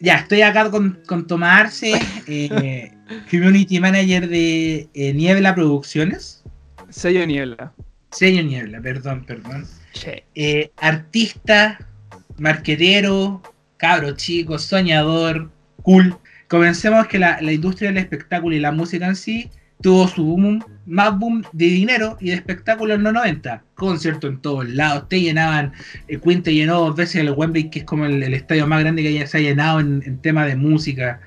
Ya, estoy acá con, con Tomás eh, Community Manager de eh, Niebla Producciones. Sello Niebla. Sello Niebla, perdón, perdón. Eh, artista, marquetero, cabro chico, soñador, cool. Comencemos que la, la industria del espectáculo y la música en sí tuvo su boom, más boom de dinero y de espectáculo en los 90. Conciertos en todos lados, te llenaban, el eh, Queen te llenó dos veces el Wembley, que es como el, estadio más grande que haya, se ha llenado en, en tema de música.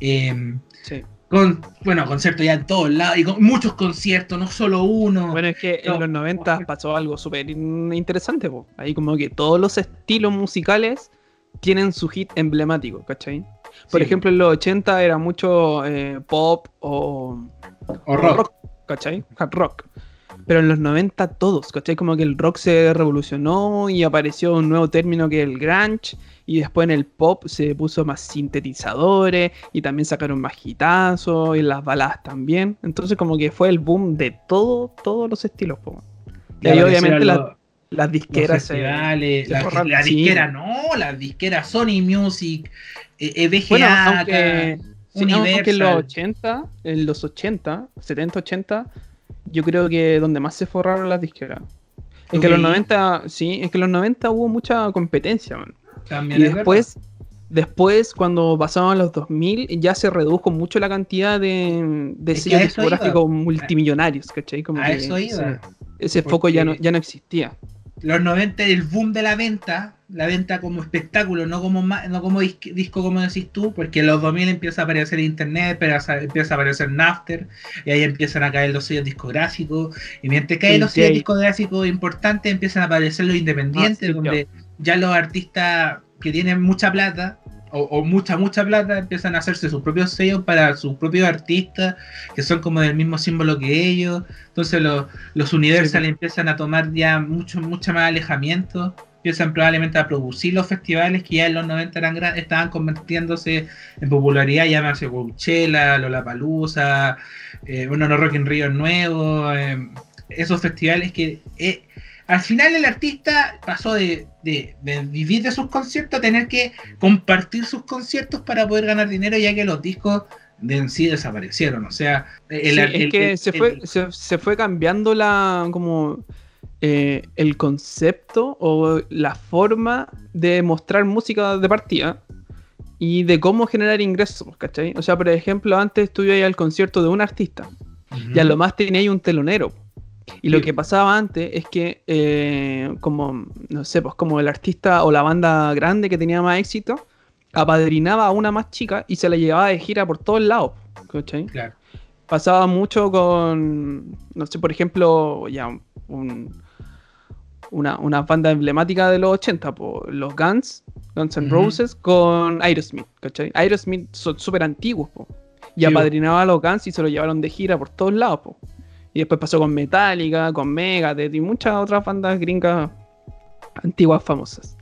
Em, sí. Con, bueno, conciertos ya en todos lados, y con muchos conciertos, no solo uno. Bueno, es que en los 90 pasó algo súper interesante, ahí como que todos los estilos musicales tienen su hit emblemático, ¿cachai? Por ejemplo, en los 80 era mucho eh, pop o o rock. ¿cachai? Hard rock. Pero en los 90 todos, ¿cachai? Como que el rock se revolucionó y apareció un nuevo término que es el grunge. Y después en el pop se puso más sintetizadores y también sacaron más hitazos y las baladas también. Entonces como que fue el boom de todo, todos los estilos. Y ahí obviamente las disqueras... la, disquera no, las disqueras Sony Music, eh, VGA, Sí, que en los 80, en los 80, 70, 80, yo creo que donde más se forraron las disqueras. Es que en los 90, sí, es que en los 90 hubo mucha competencia, man. También y después, después, cuando pasaban los 2000, ya se redujo mucho la cantidad de, de sellos discográficos multimillonarios, ¿cachai? Como a eso iba. Ese, foco ya no, ya no existía. Los 90, el boom de la venta, la venta como espectáculo, no como no como disco como decís tú, porque en los 2000 empieza a aparecer internet, pero empieza a aparecer Napster, y ahí empiezan a caer los sellos discográficos, y mientras caen los sellos discográficos importantes, empiezan a aparecer los independientes, ah, donde ya los artistas que tienen mucha plata, o, mucha, mucha plata, empiezan a hacerse sus propios sellos para sus propios artistas, que son como del mismo símbolo que ellos, entonces los, los Universal empiezan a tomar ya mucho, mucho más alejamiento. Empiezan probablemente a producir los festivales que ya en los 90 eran estaban convirtiéndose en popularidad, llámase Coachella, Lollapalooza, eh, bueno, no Rock in Rio nuevo, eh, esos festivales que eh, al final el artista pasó de, vivir de sus conciertos a tener que compartir sus conciertos para poder ganar dinero, ya que los discos de en sí desaparecieron. O sea, el, es que se, fue, se, se, fue cambiando la como eh, el concepto o la forma de mostrar música de partida y de cómo generar ingresos, ¿cachai? O sea, por ejemplo, antes estuve ahí al concierto de un artista y a lo más tenía ahí un telonero. Y lo que pasaba antes es que, eh, como, no sé, pues como el artista o la banda grande que tenía más éxito, apadrinaba a una más chica y se la llevaba de gira por todos lados, ¿cachai? Claro. Pasaba mucho con, no sé, por ejemplo, ya un, una, una banda emblemática de los 80, los Guns, Guns N' Roses, con Aerosmith, ¿cachai? Aerosmith son súper antiguos, y apadrinaba a los Guns y se lo llevaron de gira por todos lados, Y después pasó con Metallica, con Megadeth y muchas otras bandas gringas antiguas famosas.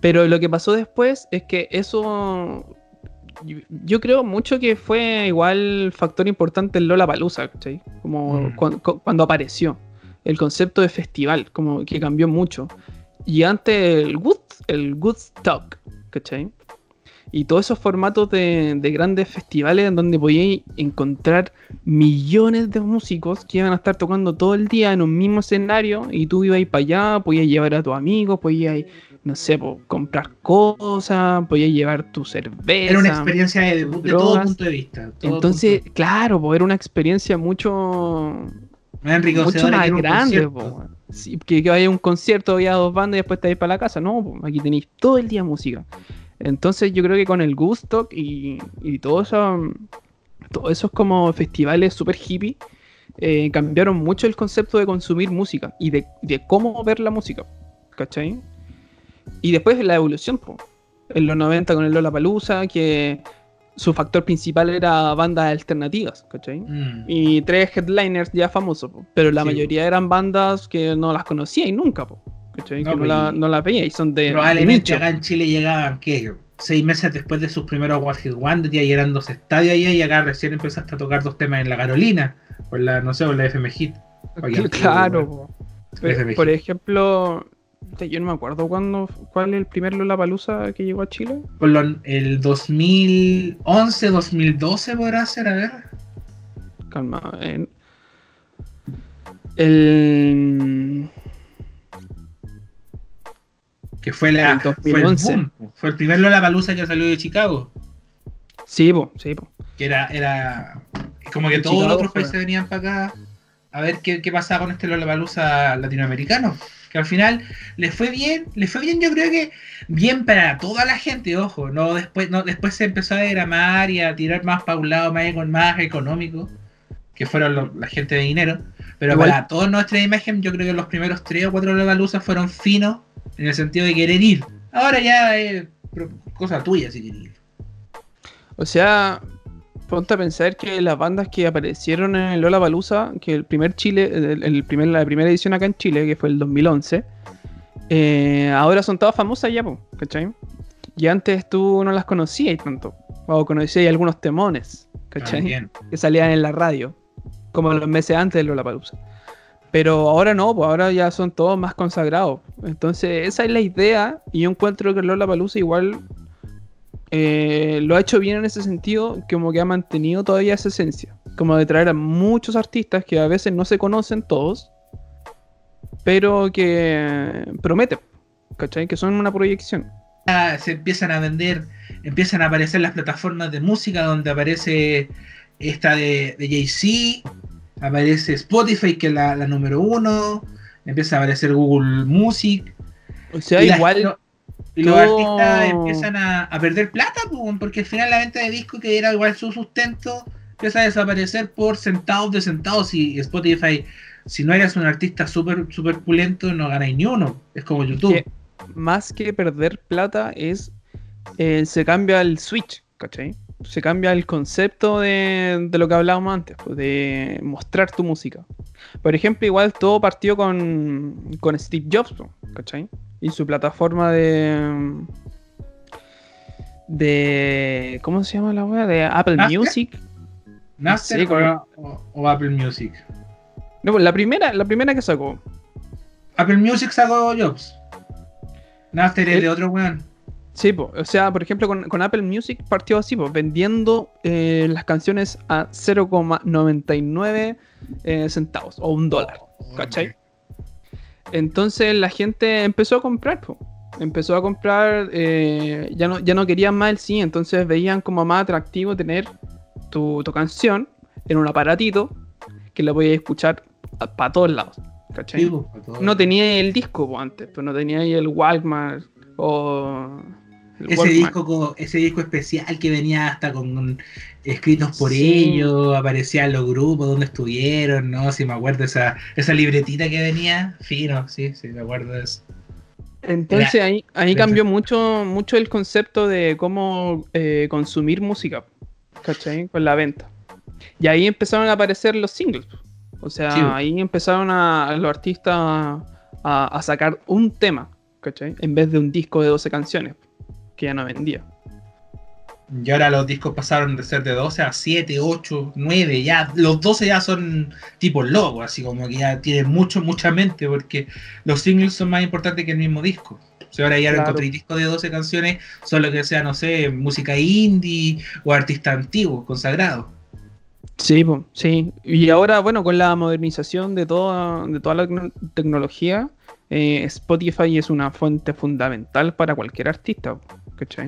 Pero lo que pasó después es que eso. Yo, creo mucho que fue igual factor importante en Lola Palusa, ¿cachai? Como mm. cuando apareció el concepto de festival, como que cambió mucho. Y antes el Good, el Good Talk, ¿cachai? Y todos esos formatos de, grandes festivales en donde podíais encontrar millones de músicos que iban a estar tocando todo el día en un mismo escenario y tú ibas para allá, podías llevar a tus amigos, podías, no sé, comprar cosas, podías llevar tu cerveza. Era una experiencia de, todo punto de vista. Entonces, claro, pues era una experiencia mucho mucho más grande, que, que vaya a un concierto, vaya a dos bandas y después te vais para la casa. No, aquí tenéis todo el día música. Entonces yo creo que con el gusto y, y todo eso, todos esos como festivales super hippie eh, cambiaron mucho el concepto de consumir música y de, de, cómo ver la música. ¿Cachai? Y después la evolución, en los 90 con el Lola Palusa, que su factor principal era bandas alternativas, ¿cachai? Mm. Y tres headliners ya famosos, pero la mayoría eran bandas que no las conocía y nunca, ¿cachai? que no, la, no las veía y son de. Probablemente acá en Chile llegaban, ¿qué? Seis meses después de sus primeros One Hit Wonder, ya eran dos estadios ahí y acá recién empezaste a tocar dos temas en la Carolina, por la, no sé, por la FM Hit. claro, por, por ejemplo, Yo no me acuerdo cuándo, cuál es el primer Lollapalooza que llegó a Chile. el 2011, 2012 podrá ser, a ver. Calma. el... Que fue, la, el 2011. Fue el, primer Lollapalooza que salió de Chicago. Sí, po, sí, po. Que era, era como que todos los otros países venían para acá a ver qué, qué pasaba con este Lollapalooza latinoamericano que al final le fue bien, le fue bien, yo creo que bien para toda la gente, ojo, no después, no, después se empezó a degramar y a tirar más para un lado más, más económico, que fueron la gente de dinero, pero para toda nuestra imagen, yo creo que los primeros tres o cuatro Lollapalooza fueron finos en el sentido de querer ir. Ahora ya es cosa tuya si quieres ir. O sea, ponte a pensar que las bandas que aparecieron en el Lola Balusa, que el primer Chile, el, primer, la primera edición acá en Chile, que fue el 2011, eh, ahora son todas famosas ya, ¿cachai? Y antes tú no las conocías tanto, o conocías algunos temones, ¿cachai? que salían en la radio, como los meses antes del Lola Palusa. Pero ahora no, pues ahora ya son todos más consagrados. Entonces, esa es la idea. Y yo encuentro que Palusa igual eh, lo ha hecho bien en ese sentido, como que ha mantenido todavía esa esencia, como de traer a muchos artistas que a veces no se conocen todos, pero que prometen, ¿cachai? Que son una proyección. Ah, se empiezan a vender, empiezan a aparecer las plataformas de música donde aparece esta de, Jay-Z, aparece Spotify, que es la, número uno, empieza a aparecer Google Music. O sea, igual. Y los artistas empiezan a, perder plata, porque al final la venta de disco que era igual su sustento, empieza a desaparecer por centavos de centavos. Y Spotify, si no eres un artista súper super pulento, no ganáis ni uno. Es como YouTube. más que perder plata es, eh, se cambia el switch, ¿cachai? Se cambia el concepto de, lo que hablábamos antes, pues, de mostrar tu música. Por ejemplo, igual todo partió con, con Steve Jobs, ¿cachai? y su plataforma de. de. ¿Cómo se llama la web? De Apple Music. ¿Napster o, Apple Music? No, pues la primera, la primera que sacó. Apple Music sacó Jobs. Napster es de otro weón. Sí, o sea, por ejemplo, con, Apple Music partió así, pues, vendiendo eh, las canciones a 0,99 eh, centavos o un dólar. Oh, ¿Cachai? Entonces la gente empezó a comprar, empezó a comprar, eh, ya, no, ya no querían más el cine, entonces veían como más atractivo tener tu, canción en un aparatito que la podías escuchar para todos lados. ¿cachai? no tenía el disco antes, pero no tenía ahí el Walkman o ese disco ese disco especial que venía hasta con, escritos por ellos, aparecían los grupos donde estuvieron, ¿no? Si me acuerdo esa, esa libretita que venía, fino, sí, sí, me acuerdo de eso. Entonces ahí, ahí cambió mucho, mucho el concepto de cómo eh, consumir música, ¿cachai? Con la venta. Y ahí empezaron a aparecer los singles. O sea, ahí empezaron a, los artistas a, a, sacar un tema, ¿cachai? En vez de un disco de 12 canciones que ya no vendía. Y ahora los discos pasaron de ser de 12 a 7, 8, 9, ya los 12 ya son tipo loco, así como que ya tienen mucho, mucha mente, porque los singles son más importantes que el mismo disco. O sea, ahora ya claro. encontré discos de 12 canciones, solo que sea, no sé, música indie o artista antiguo, consagrado. Sí, sí. Y ahora, bueno, con la modernización de toda, de toda la tecnología, eh, Spotify es una fuente fundamental para cualquier artista.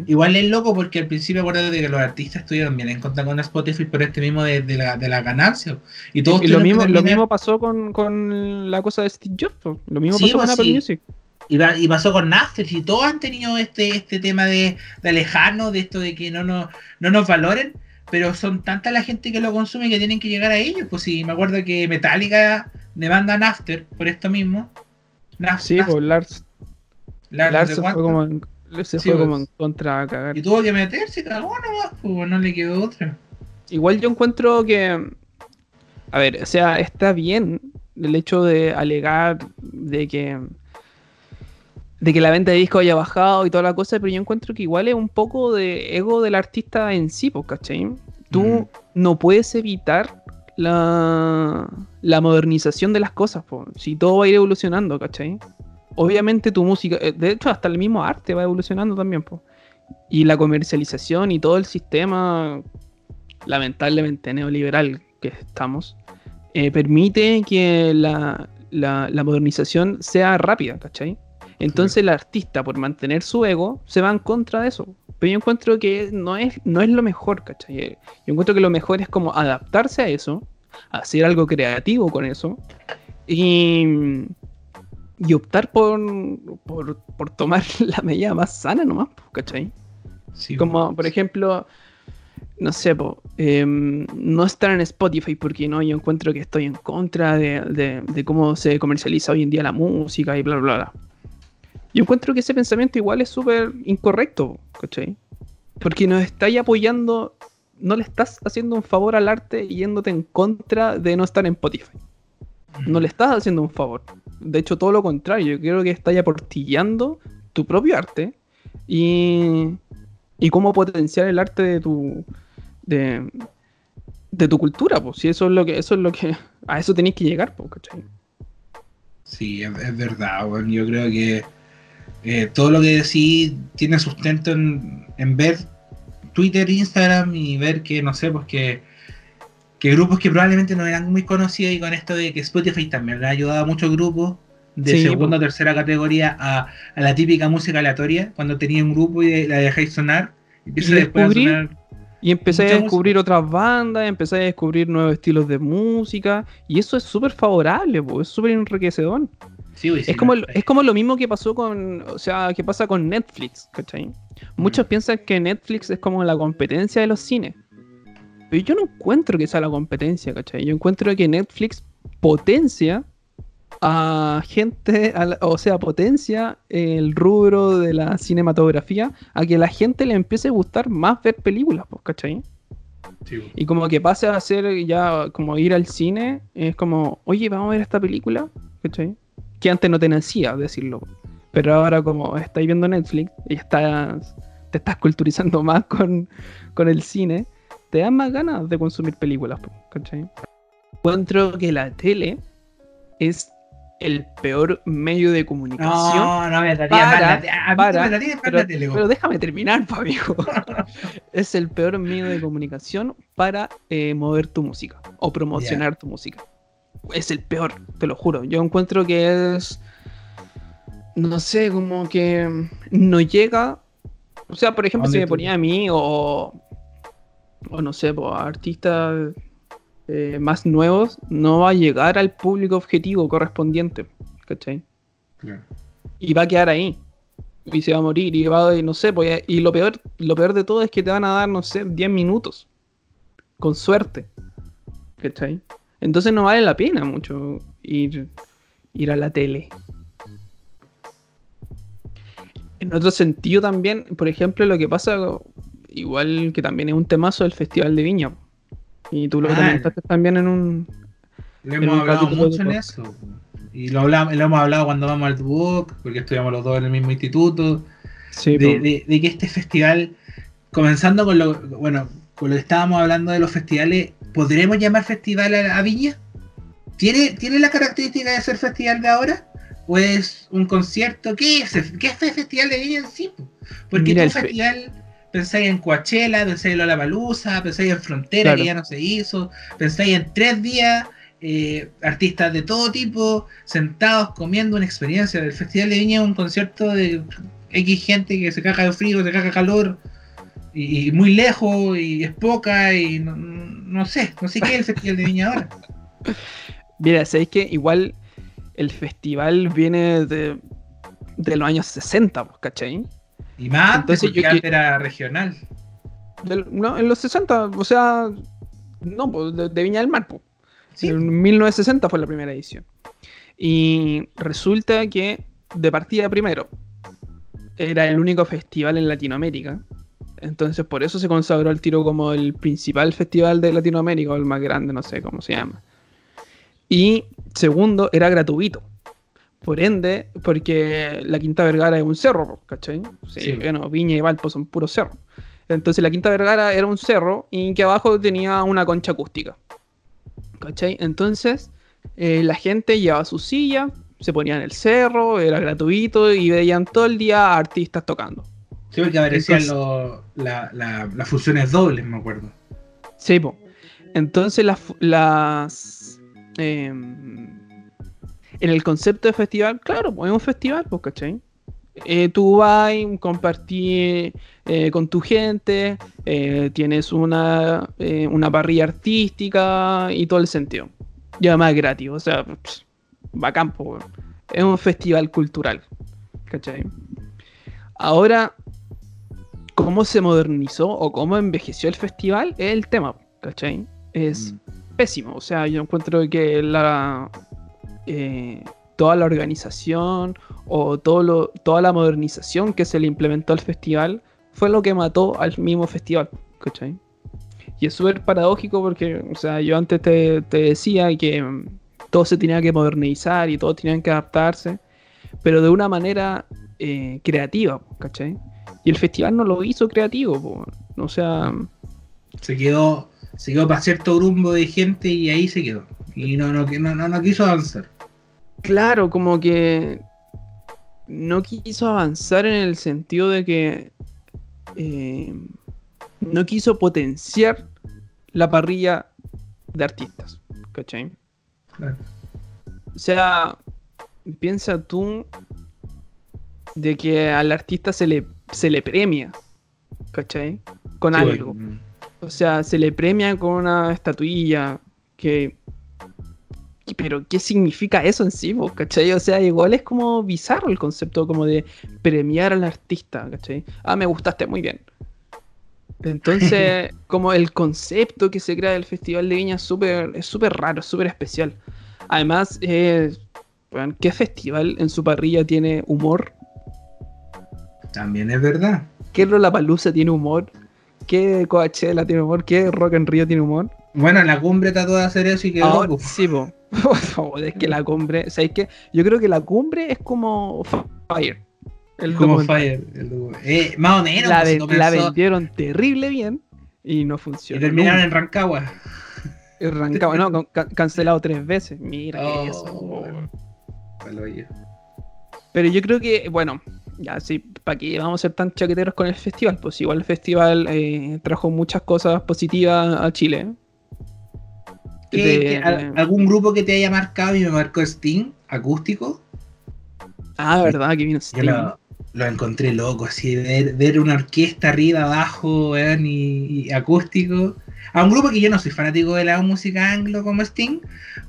Igual es loco porque al principio acuerdo de que los artistas estuvieron bien en contra con Spotify por este mismo de, la, de la ganancia. Y, todos lo, mismo, lo mismo pasó con, la cosa de Steve Jobs. Lo mismo pasó con pues Apple Music. Y, pasó con Napster y todos han tenido este, este tema de, de alejarnos, de esto de que no, no, no nos valoren, pero son tanta la gente que lo consume que tienen que llegar a ellos. Pues sí, me acuerdo que Metallica demanda Napster por esto mismo. Sí, pues Lars. Lars, fue como se fue como pues. en contra a cagar. Y tuvo que meterse, cagó nomás, pues no le quedó otra. Igual yo encuentro que. A ver, o sea, está bien el hecho de alegar de que. de que la venta de discos haya bajado y toda la cosa, pero yo encuentro que igual es un poco de ego del artista en sí, pues, ¿cachai? Tú mm. no puedes evitar la, la modernización de las cosas, pues, si todo va a ir evolucionando, ¿cachai? obviamente tu música, eh, de hecho hasta el mismo arte va evolucionando también, pues. Y la comercialización y todo el sistema, lamentablemente neoliberal que estamos, eh, permite que la, la, modernización sea rápida, ¿cachai? Entonces el artista, por mantener su ego, se va en contra de eso. Pero yo encuentro que no es, no es lo mejor, ¿cachai? Yo encuentro que lo mejor es como adaptarse a eso, hacer algo creativo con eso y, y optar por, por, por tomar la medida más sana nomás, ¿cachai? Sí, como, por ejemplo, no sé, em, no estar en Spotify porque no, yo encuentro que estoy en contra de, cómo se comercializa hoy en día la música y bla, bla, bla. Yo encuentro que ese pensamiento igual es súper incorrecto, ¿cachai? Porque nos estáis apoyando, no le estás haciendo un favor al arte yéndote en contra de no estar en Spotify. No le estás haciendo un favor. De hecho, todo lo contrario, yo creo que estás aportillando tu propio arte y, y cómo potenciar el arte de tu, de, de tu cultura, pues. Si eso es lo que, eso es lo que, a eso tenéis que llegar, pues, ¿cachai? Sí, es, verdad, yo creo que eh, todo lo que decís tiene sustento en, en, ver Twitter, Instagram y ver que, no sé, pues que, que grupos que probablemente no eran muy conocidos y con esto de que Spotify también le ha ayudado a muchos grupos de segunda o pues. tercera categoría a, a, la típica música aleatoria, cuando tenía un grupo y la dejáis sonar, empieza después a sonar y empecé a descubrir otras bandas, empecé a descubrir nuevos estilos de música. Y eso es súper favorable, es súper enriquecedor. Sí, es, como, es como lo mismo que pasó con, o sea, que pasa con Netflix, ¿cachai? Muchos mm. piensan que Netflix es como la competencia de los cines. Pero yo no encuentro que sea la competencia, ¿cachai? Yo encuentro que Netflix potencia a gente, o sea, potencia el rubro de la cinematografía a que la gente le empiece a gustar más ver películas, pues, ¿cachai? Y como que pase a ser ya como ir al cine, es como, oye, vamos a ver esta película, ¿cachai? Que antes no te nacía decirlo. Pero ahora como estáis viendo Netflix y estás, te estás culturizando más con, con el cine, te dan más ganas de consumir películas, ¿cachai? Encuentro que la tele es el peor medio de comunicación. No, no me daría para, pero, déjame terminar, Fabio. es el peor medio de comunicación para eh, mover tu música o promocionar tu música. Es el peor, te lo juro. Yo encuentro que es. No sé, como que no llega. O sea, por ejemplo, si me ponía a mí o. O no sé, pues, artistas eh, más nuevos, no va a llegar al público objetivo correspondiente. ¿Cachai? Y va a quedar ahí. Y se va a morir. Y va no sé, pues, y lo peor, lo peor de todo es que te van a dar, no sé, 10 minutos. Con suerte. ¿Cachai? Entonces no vale la pena mucho ir, ir a la tele. En otro sentido también, por ejemplo, lo que pasa, igual que también es un temazo del Festival de Viña. Y tú lo ah, comentaste también en un. Lo hemos hablado mucho en eso. Y lo, hablamos, lo hemos hablado cuando vamos al Duoc, porque estudiamos los dos en el mismo instituto. Sí, de, de, que este festival, comenzando con lo. Bueno, con lo que estábamos hablando de los festivales, ¿podremos llamar festival a, Viña? ¿Tiene, ¿Tiene la característica de ser festival de ahora? ¿O es un concierto? ¿Qué es, ¿Qué es el festival de Viña en sí? Porque Mira, festival pensáis en Coachella, pensáis en Lollapalooza, pensáis en Frontera, que ya no se hizo, pensáis en tres días, eh, artistas de todo tipo, sentados comiendo una experiencia. del Festival de Viña un concierto de X gente que se caga de frío, se caga de calor, y, muy lejos, y es poca, y no, sé, no sé qué es el Festival de Viña ahora. Mira, sabéis que igual el festival viene de, de los años 60, pues, ¿cachai? Y más Entonces, porque yo, era regional. no, en los 60, o sea, no, pues, de, Viña del Mar. Pues. En 1960 fue la primera edición. Y resulta que, de partida primero, era el único festival en Latinoamérica. Entonces, por eso se consagró el tiro como el principal festival de Latinoamérica, o el más grande, no sé cómo se llama. Y segundo, era gratuito. Por ende, porque la Quinta Vergara es un cerro, ¿cachai? Sí, Bueno, Viña y Valpo son puros cerros. Entonces la Quinta Vergara era un cerro y que abajo tenía una concha acústica. ¿Cachai? Entonces eh, la gente llevaba su silla, Se ponían en el cerro, era gratuito y veían todo el día artistas tocando. Sí, porque aparecían las fusiones dobles, me acuerdo. Sí. Entonces las... las em, en el concepto de festival, claro, pues es un festival, pues, ¿cachai? Eh, tú vas, compartir eh, con tu gente, eh, tienes una, una parrilla artística y todo el sentido. Y además gratis, o sea, va campo, es un festival cultural, ¿cachai? Ahora, cómo se modernizó o cómo envejeció el festival es el tema, ¿cachai? Es mm. Pésimo, o sea, yo encuentro que la toda la organización o todo lo, toda la modernización que se le implementó al festival fue lo que mató al mismo festival, ¿cachai? Y es súper paradójico porque, o sea, yo antes te, decía que mm, todo se tenía que modernizar y todos tenían que adaptarse, pero de una manera eh, creativa, ¿cachai? Y el festival no lo hizo creativo, o sea... Se quedó, se quedó para cierto grupo de gente y ahí se quedó. Y no, no, no, no quiso avanzar. Claro, como que no quiso avanzar en el sentido de que eh, no quiso potenciar la parrilla de artistas. ¿Cachai? O sea, piensa tú de que al artista se le, se le premia, ¿cachai? Con algo. O sea, se le premia con una estatuilla que pero ¿qué significa eso en sí, cachai? O sea, igual es como bizarro el concepto como de premiar al artista, ¿cachai? Ah, me gustaste, muy bien. Entonces, como el concepto que se crea del Festival de Viña es súper es súper raro, súper especial. Además, ¿qué festival en su parrilla tiene humor? También es verdad. ¿Qué Palusa tiene humor? ¿Qué Coachella tiene humor? ¿Qué Rock en Rio tiene humor? Bueno, la cumbre de hacer eso y quedó. Ah, sí, po. es que la cumbre, ¿sabes qué? Yo creo que la cumbre es como Fire. El como Fire. eh, más o menos. La, pues, vendieron terrible bien y no funcionó. Y terminaron en Rancagua. En Rancagua, no, cancelado tres veces. Mira oh, eso. Pero yo creo que, bueno, ya sí, ¿para qué vamos a ser tan chaqueteros con el festival? Pues igual el festival eh, trajo muchas cosas positivas a Chile ¿Algún grupo que te haya marcado y me marcó Sting, acústico? Ah, verdad, que vino Sting. Yo lo, encontré loco, así, ver, ver, una orquesta arriba, abajo, y, acústico. A un grupo que yo no soy fanático de la música anglo como Sting,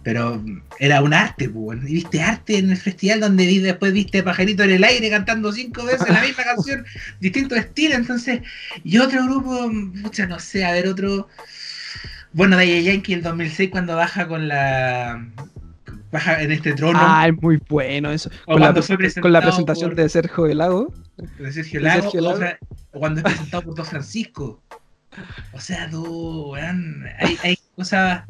pero era un arte, pues. Y viste arte en el festival donde después viste Pajarito en el aire cantando cinco veces la misma canción, distinto estilo. Entonces, y otro grupo, mucha no sé, a ver, otro. Bueno, de Yankee el 2006 cuando baja con la baja en este trono. Ah, es muy bueno eso. con, la, con la, presentación de Sergio Lago. De Sergio Lago. O, cuando es presentado por Don Francisco. O sea, tú, hay, hay cosas.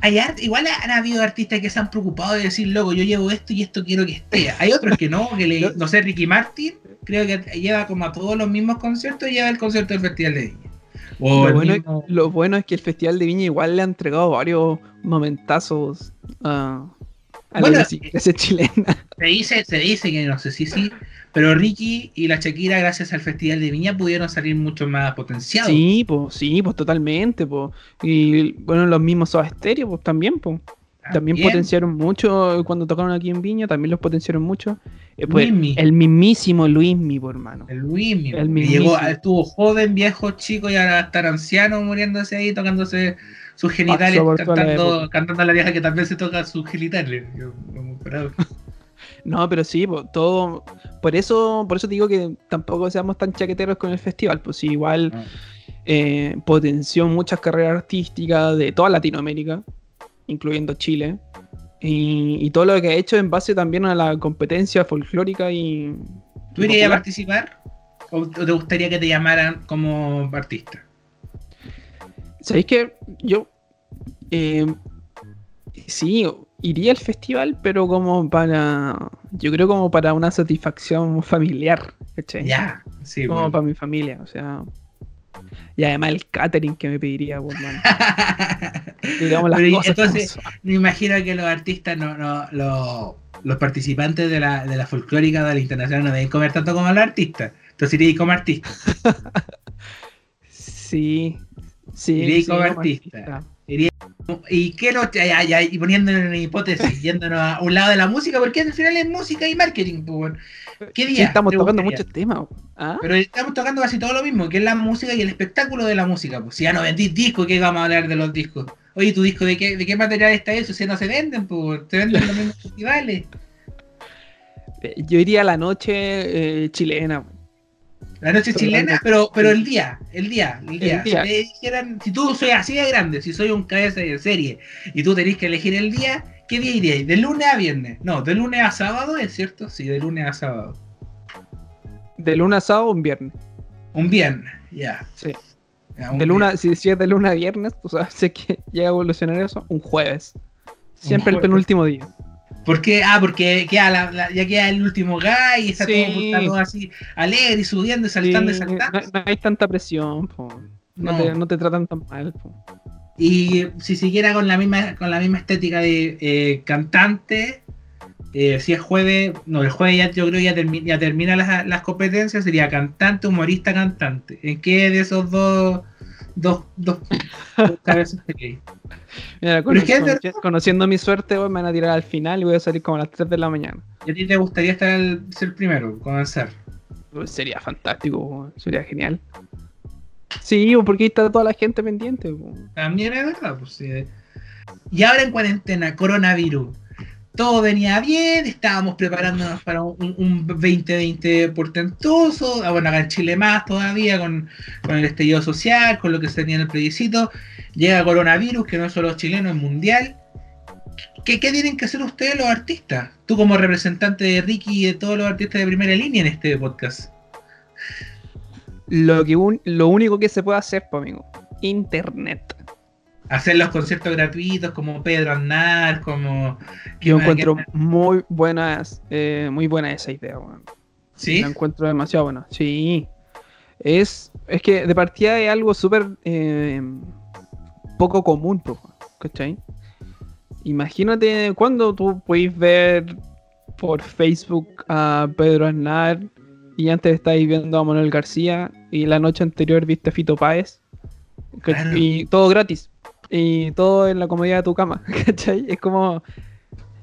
Hay art, igual han habido artistas que se han preocupado de decir, loco, yo llevo esto y esto quiero que esté. Hay otros que no, que le, no sé, Ricky Martin, creo que lleva como a todos los mismos conciertos, lleva el concierto del Festival de Viña lo, bueno, es que el Festival de Viña igual le ha entregado varios momentazos a, la ese chilena. Se dice, se dice que no sé si sí, pero Ricky y la Shakira, gracias al Festival de Viña, pudieron salir mucho más potenciados. Sí, pues, sí, pues totalmente, pues. Y bueno, los mismos Soda Stereo, pues también, pues. También, potenciaron mucho cuando tocaron aquí en Viña, también los potenciaron mucho. Eh, pues, el mismísimo Luismi, por hermano. El Luismi. El llegó, estuvo joven, viejo, chico y ahora estar anciano muriéndose ahí, tocándose sus genitales, cantando, la cantando a la vieja que también se toca sus genitales. no, pero sí, todo. Por eso, por eso digo que tampoco seamos tan chaqueteros con el festival, pues igual ah. eh, potenció muchas carreras artísticas de toda Latinoamérica incluyendo Chile. Y, todo lo que ha hecho en base también a la competencia folclórica y... ¿Tú irías a participar? ¿O te gustaría que te llamaran como artista? ¿Sabéis que yo... Eh, sí, iría al festival, pero como para... Yo creo como para una satisfacción familiar. Ya, sí. Como para mi familia, o sea... Y además el catering que me pediría, pues, Digamos las cosas Entonces, me imagino que los artistas no, no, los participantes de la, de la folclórica de la internacional no deben comer tanto como los artistas. Entonces iría como artista. sí, sí. Iría como artista. Y quiero, y poniendo en hipótesis, yéndonos a un lado de la música, porque al final es música y marketing, pues, ¿Qué día? estamos tocando muchos temas. ¿ah? Pero estamos tocando casi todo lo mismo, que es la música y el espectáculo de la música. Pues si ya no vendís discos, ¿qué vamos a hablar de los discos? Oye, ¿tu disco de qué, de qué material está eso? Si no se venden, pues, se venden los mismos festivales. Yo iría a la noche eh, chilena. La noche chilena, pero, pero el día, el día, el día. Si, tú soy así de grande, si soy un cabeza de serie y tú tenés que elegir el día, ¿qué día irías? ¿De lunes a viernes? No, de lunes a sábado, ¿es cierto? Sí, de lunes a sábado. ¿De lunes a sábado o un viernes? Un viernes, ya. Sí. de luna, si, es de lunes a viernes, pues sé que llega a evolucionar eso, un jueves. Siempre el penúltimo día. ¿Por qué? Ah, porque queda ya queda el último guy y está todo, así alegre y subiendo y saltando y saltando. No, hay tanta presión, no, Te, tratan tan mal. Y si siguiera con la misma, con la misma estética de eh, cantante, eh, si es jueves, no, el jueves ya yo creo ya, ya termina las, las competencias, sería cantante, humorista, cantante. ¿En qué de esos dos dos, dos, cabezas Mira, conociendo mi suerte, me van a tirar al final y voy a salir como a las 3 de la mañana. ¿Y a ti te gustaría estar el, ser primero, comenzar? Pues sería fantástico, sería genial. Sí, porque ahí está toda la gente pendiente. También es verdad, pues sí. Y ahora en cuarentena, coronavirus todo venía bien, estábamos preparándonos para un, 2020 portentoso, ah, bueno, acá en Chile más todavía, con, el estallido social, con lo que se tenía en el plebiscito, llega coronavirus, que no es solo chileno, es mundial. ¿Qué, tienen que hacer ustedes los artistas? Tú como representante de Ricky y de todos los artistas de primera línea en este podcast. Lo, que lo único que se puede hacer, pues, amigo, internet hacer los conciertos gratuitos como Pedro Aznar, como... Yo encuentro muy buenas, eh, muy buena esa idea, ¿Sí? La encuentro demasiado buena, sí. Es, es que de partida es algo súper eh, poco común, ¿cachai? Imagínate cuando tú puedes ver por Facebook a Pedro Aznar y antes estáis viendo a Manuel García y la noche anterior viste a Fito Páez. Y todo gratis y todo en la comodidad de tu cama, ¿cachai? Es como...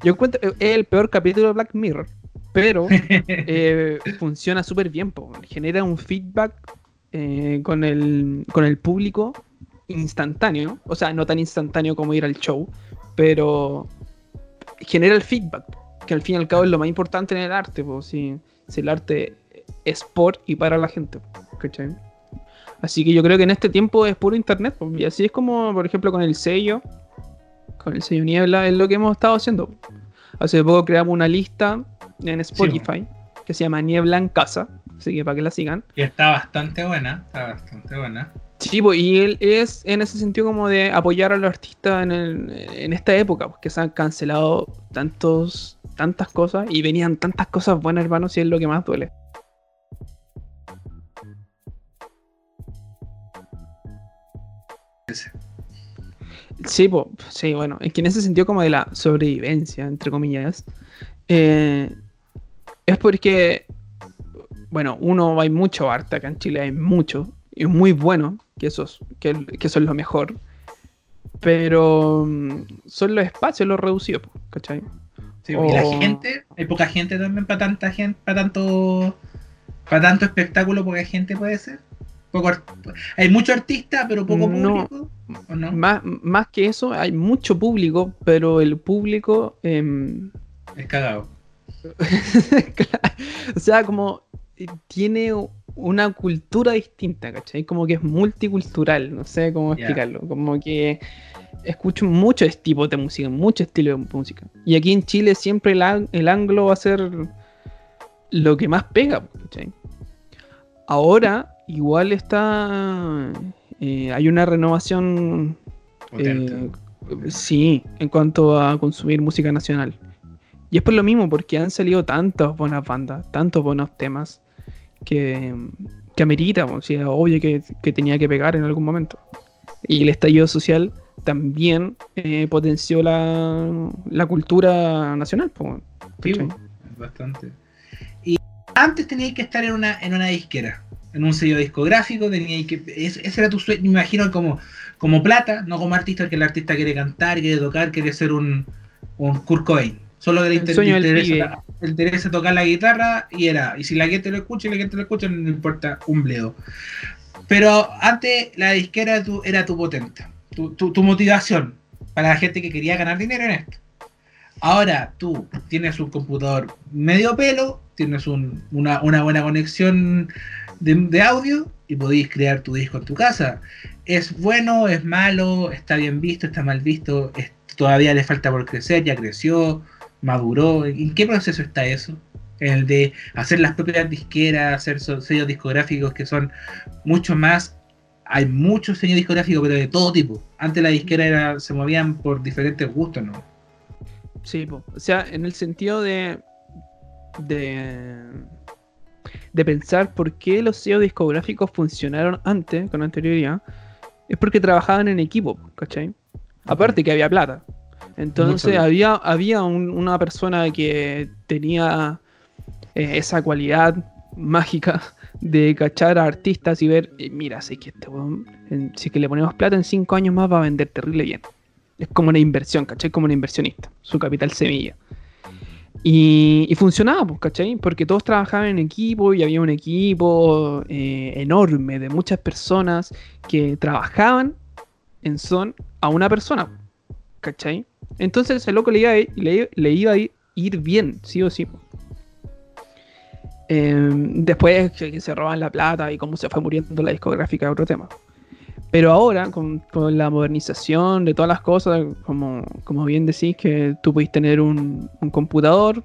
Yo encuentro, es el peor capítulo de Black Mirror, pero eh, funciona súper bien, genera un feedback eh, con, el, con el público instantáneo, o sea, no tan instantáneo como ir al show, pero genera el feedback, que al fin y al cabo es lo más importante en el arte, si, si el arte es por y para la gente, ¿cachai? Así que yo creo que en este tiempo es puro internet. Y así es como, por ejemplo, con el sello, con el sello Niebla, es lo que hemos estado haciendo. Hace poco creamos una lista en Spotify que se llama Niebla en Casa. Así que para que la sigan. Y está bastante buena, está bastante buena. Sí, y él es en ese sentido como de apoyar a los artistas en, en esta época, porque se han cancelado tantos, tantas cosas y venían tantas cosas buenas, hermanos, y es lo que más duele. Sí, sí, bueno, es que en ese sentido como de la sobrevivencia, entre comillas, eh, es porque, bueno, uno, hay mucho arte acá en Chile, hay mucho, y es muy bueno, que eso es, que, eso es lo mejor, pero mm, son los espacios los reducidos, ¿cachai? Sí, y la gente, hay poca gente también para tanta gente, para tanto, para tanto espectáculo, poca gente puede ser hay mucho artista, pero poco público. Más, más que eso, hay mucho público, pero el público. Em, es cagado. o sea, como eh, tiene una cultura distinta, ¿cachai? Como que es multicultural, no sé cómo explicarlo. Como que escucho muchos tipos de música, muchos estilos de música. Y aquí en Chile siempre el, el anglo va a ser lo que más pega, ¿cachai? Ahora igual está. Eh, hay una renovación. Eh, sí, en cuanto a consumir música nacional. Y es por lo mismo, porque han salido tantas buenas bandas, tantos buenos temas, que, que amerita, o sea, obvio que, tenía que pegar en algún momento. Y el estallido social también eh, potenció la, la cultura nacional, bastante. Y antes teníais que estar en una, en una disquera, en un sello discográfico, teníais que. Ese, era tu sueño, me imagino, como, como plata, no como artista, que el artista quiere cantar, quiere tocar, quiere ser un, un Kurt Cobain. Solo que le interesa, interesa, tocar la guitarra y era. Y si la gente lo escucha y la gente lo escucha, no importa un bledo. Pero antes la disquera era tu potente, tu, tu motivación para la gente que quería ganar dinero en esto. Ahora tú tienes un computador medio pelo, tienes una, buena conexión de, audio y podéis crear tu disco en tu casa. ¿Es bueno, es malo, está bien visto, está mal visto? ¿Todavía le falta por crecer? ¿Ya creció? ¿Maduró? ¿En qué proceso está eso? El de hacer las propias disqueras, hacer sellos discográficos que son mucho más hay muchos sellos discográficos, pero de todo tipo. Antes la disquera era, se movían por diferentes gustos, ¿no? Sí, o sea, en el sentido de, de, de pensar por qué los sellos discográficos funcionaron antes, con anterioridad, es porque trabajaban en equipo, ¿cachai? Aparte que había plata. Entonces había, había una persona que tenía eh, esa cualidad mágica de cachar a artistas y ver, eh, mira, sé que este si que le ponemos plata en 5 años más va a vender terrible bien. Es como una inversión, ¿cachai? Como un inversionista, su capital semilla. Y, funcionaba, pues, ¿cachai? Porque todos trabajaban en equipo y había un equipo eh, enorme de muchas personas que trabajaban en son a una persona, ¿cachai? Entonces el loco le iba a, le, le iba a ir bien, sí o sí. Em, después que se roban la plata y cómo se fue muriendo la discográfica otro tema. Pero ahora, con, la modernización de todas las cosas, como, como bien decís, que tú puedes tener un, computador,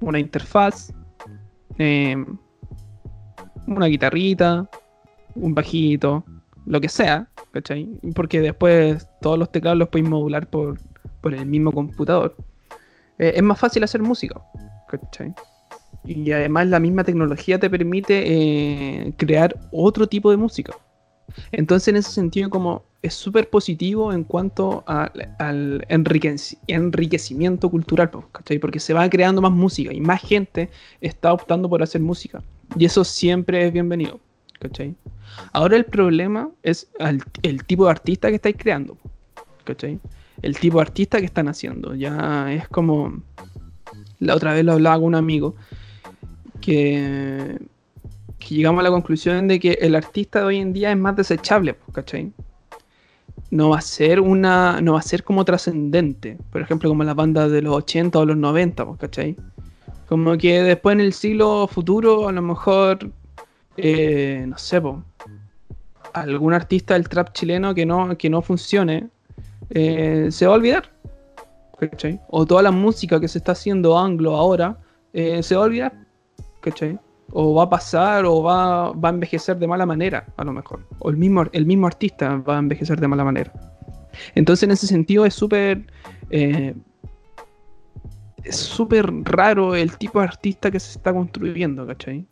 una interfaz, em, una guitarrita, un bajito, lo que sea, ¿cachai? Porque después todos los teclados los puedes modular por, por el mismo computador. Eh, es más fácil hacer música, ¿cachai? Y además la misma tecnología te permite eh, crear otro tipo de música. Entonces en ese sentido como es súper positivo en cuanto al enriquecimiento cultural. Porque se va creando más música y más gente está optando por hacer música. Y eso siempre es bienvenido. Ahora el problema es el tipo de artista que estáis creando. El tipo de artista que están haciendo. Ya es como... La otra vez lo hablaba con un amigo que, llegamos a la conclusión de que el artista de hoy en día es más desechable, ¿cachai? No va a ser una. no va a ser como trascendente. Por ejemplo, como las bandas de los 80 o los 90, pues, ¿cachai? Como que después en el siglo futuro, a lo mejor. Eh, no sé, pues, algún artista del trap chileno que no, que no funcione, eh, se va a olvidar. ¿cachai? O toda la música que se está haciendo anglo ahora, eh, se va a olvidar. ¿cachai? O va a pasar o va, va, a envejecer de mala manera, a lo mejor. O el mismo, el mismo artista va a envejecer de mala manera. Entonces, en ese sentido, es súper. Eh, es súper raro el tipo de artista que se está construyendo, ¿cachai?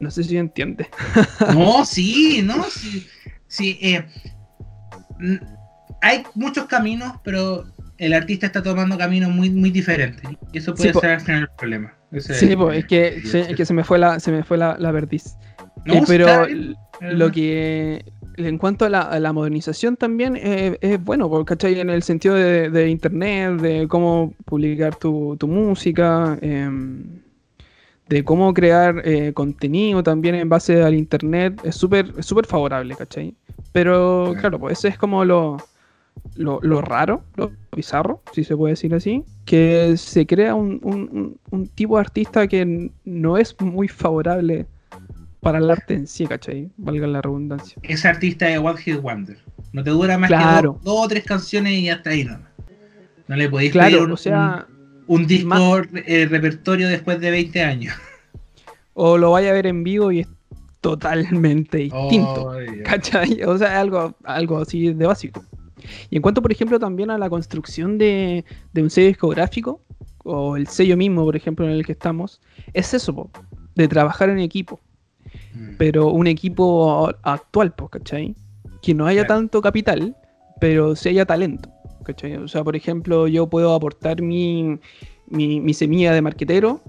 No sé si entiende. No, sí, no, sí. eh, hay muchos caminos, pero el artista está tomando caminos muy, muy diferentes. Y eso puede ser al final el problema. Sí, pues, es, que, se, que se me fue la, se me fue la, la vertiz. Eh, pero lo que en cuanto a la, modernización también eh, es bueno, ¿cachai? En el sentido de, internet, de cómo publicar tu, música, em, de cómo crear eh, contenido también en base al internet, es súper es súper favorable, ¿cachai? Pero claro, pues eso es como lo, lo, lo, raro, lo bizarro, si se puede decir así, que se crea un, tipo de artista que no es muy favorable para el arte en sí, ¿cachai? Valga la redundancia. Ese artista es One Hit Wonder. No te dura más que dos, o tres canciones y hasta ahí no. No le podéis claro, un, o sea, un, disco eh, repertorio después de 20 años. O lo vaya a ver en vivo y es totalmente distinto. ¿Cachai? O sea, algo, algo así de básico. Y en cuanto, por ejemplo, también a la construcción de, un sello discográfico, o el sello mismo, por ejemplo, en el que estamos, es eso, de trabajar en equipo. Mm. Pero un equipo actual, ¿cachai? Que no haya tanto capital, pero sí haya talento, ¿cachai? O sea, por ejemplo, yo puedo aportar mi, mi, semilla de marquetero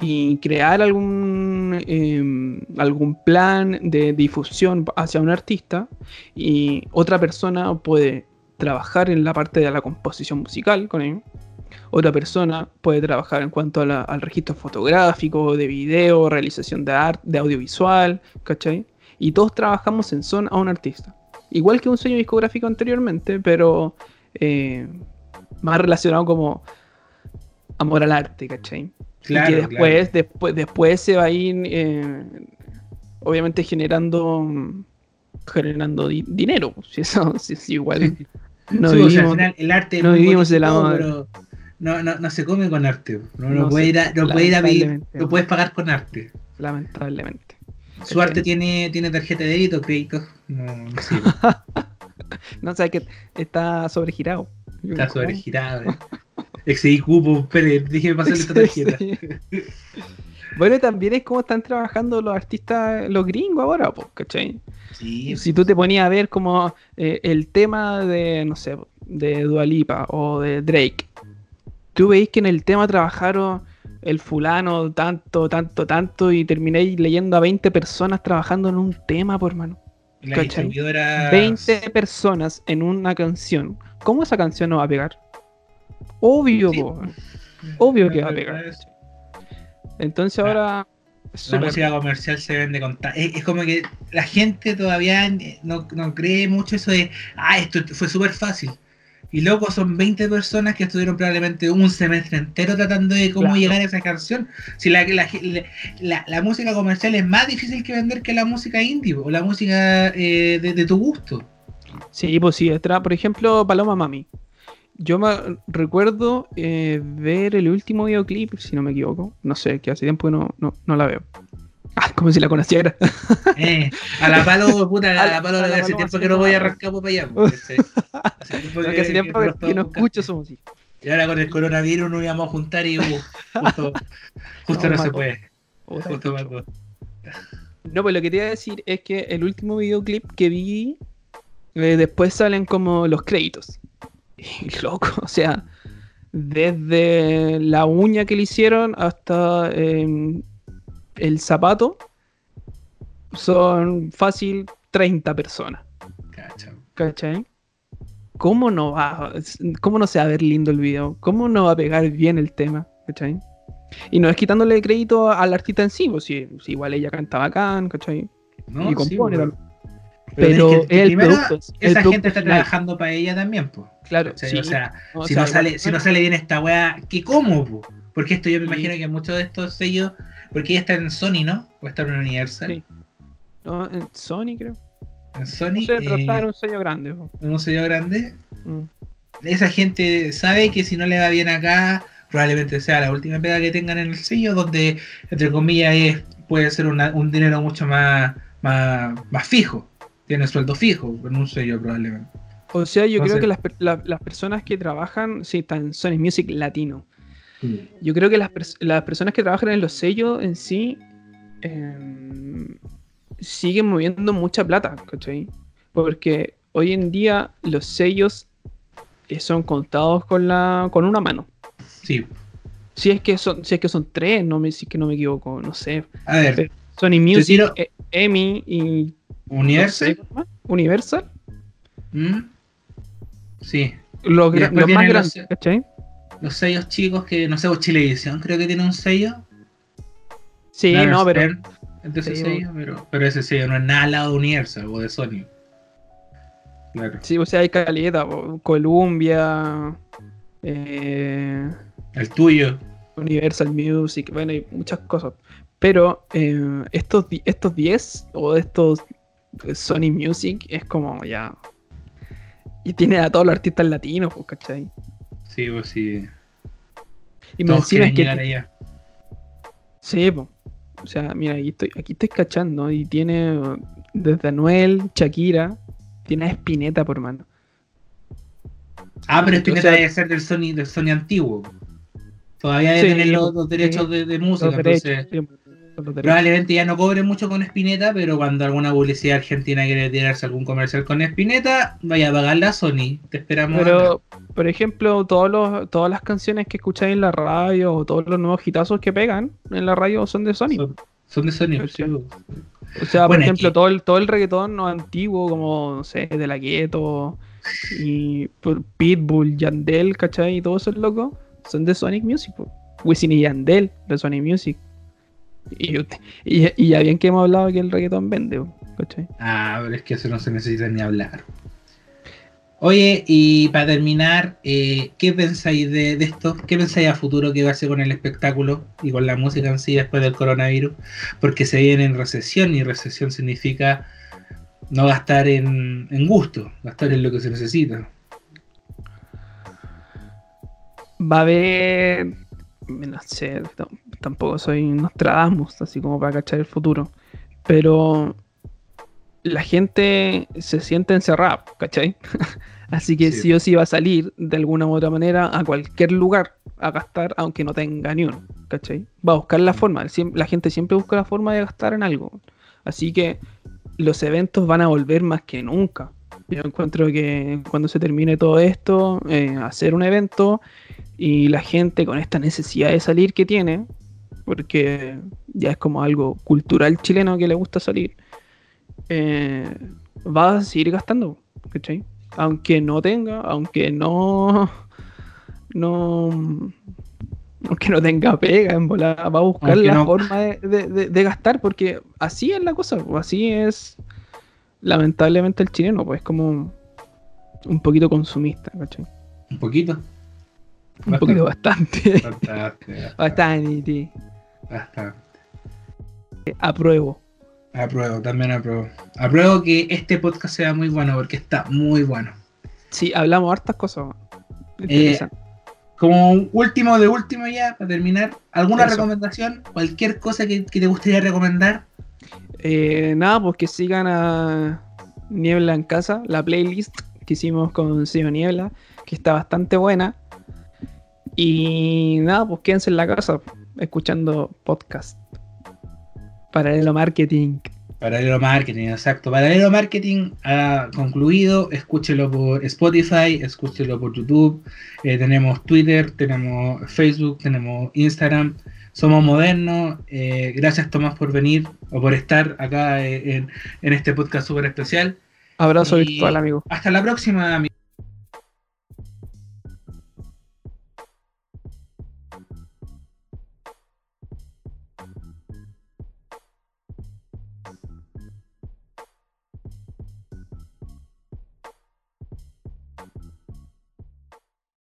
y crear algún, em, algún plan de difusión hacia un artista y otra persona puede trabajar en la parte de la composición musical con él. Otra persona puede trabajar en cuanto al registro fotográfico, de video, realización de arte, de audiovisual, ¿cachai? Y todos trabajamos en son a un artista. Igual que un sueño discográfico anteriormente, pero eh, más relacionado como amor al arte, ¿cachai? Claro, y que después, después, después se va a ir, eh, obviamente, generando generando dinero. Si eso si, es igual. No vivimos, el arte no vivimos de la no, no, no, se come con arte. No, no, puede ir a, no puede ir a pedir, no puedes pagar con arte. Lamentablemente. Su arte tiene, tiene tarjeta de débito, crédito. No, no sirve. no, o que está sobregirado. Está sobregirado. Excedí cupo, Pérez, dije pasarle esta tarjeta. Bueno, también es como están trabajando los artistas, los gringos ahora, ¿cachai? Sí. Si tú te ponías a ver como eh, el tema de, no sé, de Dualipa o de Drake, tú veis que en el tema trabajaron el fulano tanto, tanto, tanto y terminéis leyendo a 20 personas trabajando en un tema, por mano. 20 personas en una canción. ¿Cómo esa canción no va a pegar? Obvio, obvio que va a pegar. Entonces ahora. La música comercial se vende con. Es, es, como que la gente todavía no, no cree mucho eso de. Ah, esto fue súper fácil. Y luego son 20 personas que estuvieron probablemente un semestre entero tratando de cómo llegar a esa canción. Si la, la, la, música comercial es más difícil que vender que la música indie o la música eh, de, tu gusto. Sí, pues sí, por ejemplo, Paloma Mami. Yo me recuerdo eh, ver el último videoclip, si no me equivoco. No sé, que hace tiempo que no, no, la veo. Ah, como si la conociera. Eh, a la palo, puta, a la palo hace tiempo que no voy a arrancar para allá. Hace tiempo que, hace tiempo que, no escucho su música. Y ahora con el coronavirus nos íbamos a juntar y uh, justo, justo no, se puede. Justo No, pues lo que te iba a decir es que el último videoclip que vi, eh, después salen como los créditos. Y loco, o sea, desde la uña que le hicieron hasta em, el zapato, son fácil 30 personas. ¿Cachai? ¿Cómo no va, cómo no se va a ver lindo el video? ¿Cómo no va a pegar bien el tema? ¿Cachai? Y no es quitándole crédito al artista en sí, pues si, igual ella canta bacán, ¿cachai? y compone pues. Pero, el producto, esa gente está trabajando para ella también, pues. Claro. O sea, si, no sale, si no sale bien esta weá, ¿qué cómo? Porque esto yo me imagino que muchos de estos sellos, porque ella está en Sony, ¿no? O está en Universal. Sí. No, en Sony creo. En Sony. Pero está en un sello grande. En un sello grande. Mm. Esa gente sabe que si no le va bien acá, probablemente sea la última pega que tengan en el sello, donde, entre comillas, es, puede ser un dinero mucho más, más, más fijo. Tiene sueldo fijo en un sello probablemente. O sea, yo creo que las, las, personas que trabajan, sí, están en Sony Music Latino. Yo creo que las, las, personas que trabajan en los sellos en sí em, siguen moviendo mucha plata, ¿cachai? Porque hoy en día los sellos eh, son contados con la con una mano. Sí. Si es que son, si es que son tres, no me, si es que no me equivoco, no sé. A ver. Sony Music, e, EMI y. Universal. Universal. ¿Mm? Sí. Los, más grandes, ¿cachai? Los sellos chicos que, no sé, Chilevisión creo que tiene un sello. Sí, no, pero. pero, ese sello no es nada al lado de Universal o de Sony. Claro. Sí, o sea, hay caleta, Columbia. Eh, el tuyo. Universal Music, bueno, hay muchas cosas. Pero eh, estos, estos 10 o estos Sony Music es como ya y tiene a todos los artistas latinos, pues, ¿cachai? Sí, pues sí. Y me encima que. Sí, pues. O sea, mira, aquí estoy, aquí estoy cachando. Y tiene desde Anuel, Shakira, tiene a Spinetta por mano. Ah, pero Spinetta debe ser del Sony, del Sony antiguo. Todavía debe tener los, derechos de, música. entonces, Probablemente ya no cobre mucho con Spinetta, pero cuando alguna publicidad argentina quiere tirarse algún comercial con Spinetta, vaya a pagarla Sony. Te esperamos. Pero, por ejemplo, todos los, todas las canciones que escucháis en la radio o todos los nuevos hitazos que pegan en la radio son de Sony. Son, de Sony, O sea, por ejemplo, todo, el, todo el reggaetón antiguo, como, no sé, de la Gueto y Pitbull, Yandel, ¿cachai? Y todos esos locos son de Sonic Music. Wisin y Yandel de Sonic Music. Y, y, ya bien que hemos hablado que el reggaetón vende, ¿cachai? Ah, pero es que eso no se necesita ni hablar. Oye, y para terminar, eh, ¿qué pensáis de, esto? ¿Qué pensáis a futuro que va a ser con el espectáculo y con la música en sí después del coronavirus? Porque se viene en recesión y recesión significa no gastar en, en gusto, gastar en lo que se necesita. Va a haber, no sé, tampoco soy Nostradamus, así como para cachar el futuro. Pero la gente se siente encerrada, ¿cachai? así que sí. o sí va a salir de alguna u otra manera a cualquier lugar a gastar, aunque no tenga ni uno, ¿cachai? Va a buscar la forma, la gente siempre busca la forma de gastar en algo. Así que los eventos van a volver más que nunca. Yo encuentro que cuando se termine todo esto, eh, hacer un evento y la gente con esta necesidad de salir que tiene, porque ya es como algo cultural chileno que le gusta salir, eh, va a seguir gastando, ¿cachai? Aunque no tenga, aunque no, no, aunque no tenga pega en volar, va a buscar la forma de, gastar, porque así es la cosa, así es lamentablemente el chileno, pues es como un poquito consumista, ¿cachai? Un poquito. Un poquito bastante. Bastante. Bastante. Bastante. Apruebo. Apruebo, también apruebo. Apruebo que este podcast sea muy bueno porque está muy bueno. Sí, hablamos hartas cosas. Eh, como último de último ya, para terminar, ¿alguna recomendación? ¿Cualquier cosa que, te gustaría recomendar? Eh, nada, pues que sigan a Niebla en casa, la playlist que hicimos con Sio Niebla, que está bastante buena. Y nada, pues quédense en la casa escuchando podcast. Paralelo Marketing. Paralelo Marketing, exacto. Paralelo Marketing ha concluido. Escúchelo por Spotify, escúchelo por YouTube. Eh, tenemos Twitter, tenemos Facebook, tenemos Instagram. Somos modernos. Eh, gracias, Tomás, por venir o por estar acá eh, en, en este podcast súper especial. Abrazo virtual, amigo. Hasta la próxima, amigo.